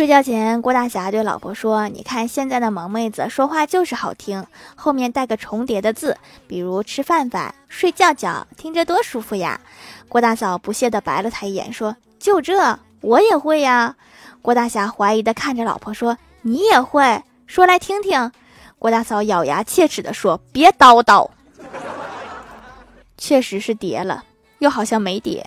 睡觉前，郭大侠对老婆说：你看现在的萌妹子说话就是好听，后面带个重叠的字，比如吃饭饭、睡觉觉，听着多舒服呀。郭大嫂不屑地白了他一眼，说：就这我也会呀。郭大侠怀疑地看着老婆，说：你也会？说来听听。郭大嫂咬牙切齿地说：别叨叨，确实是叠了，又好像没叠。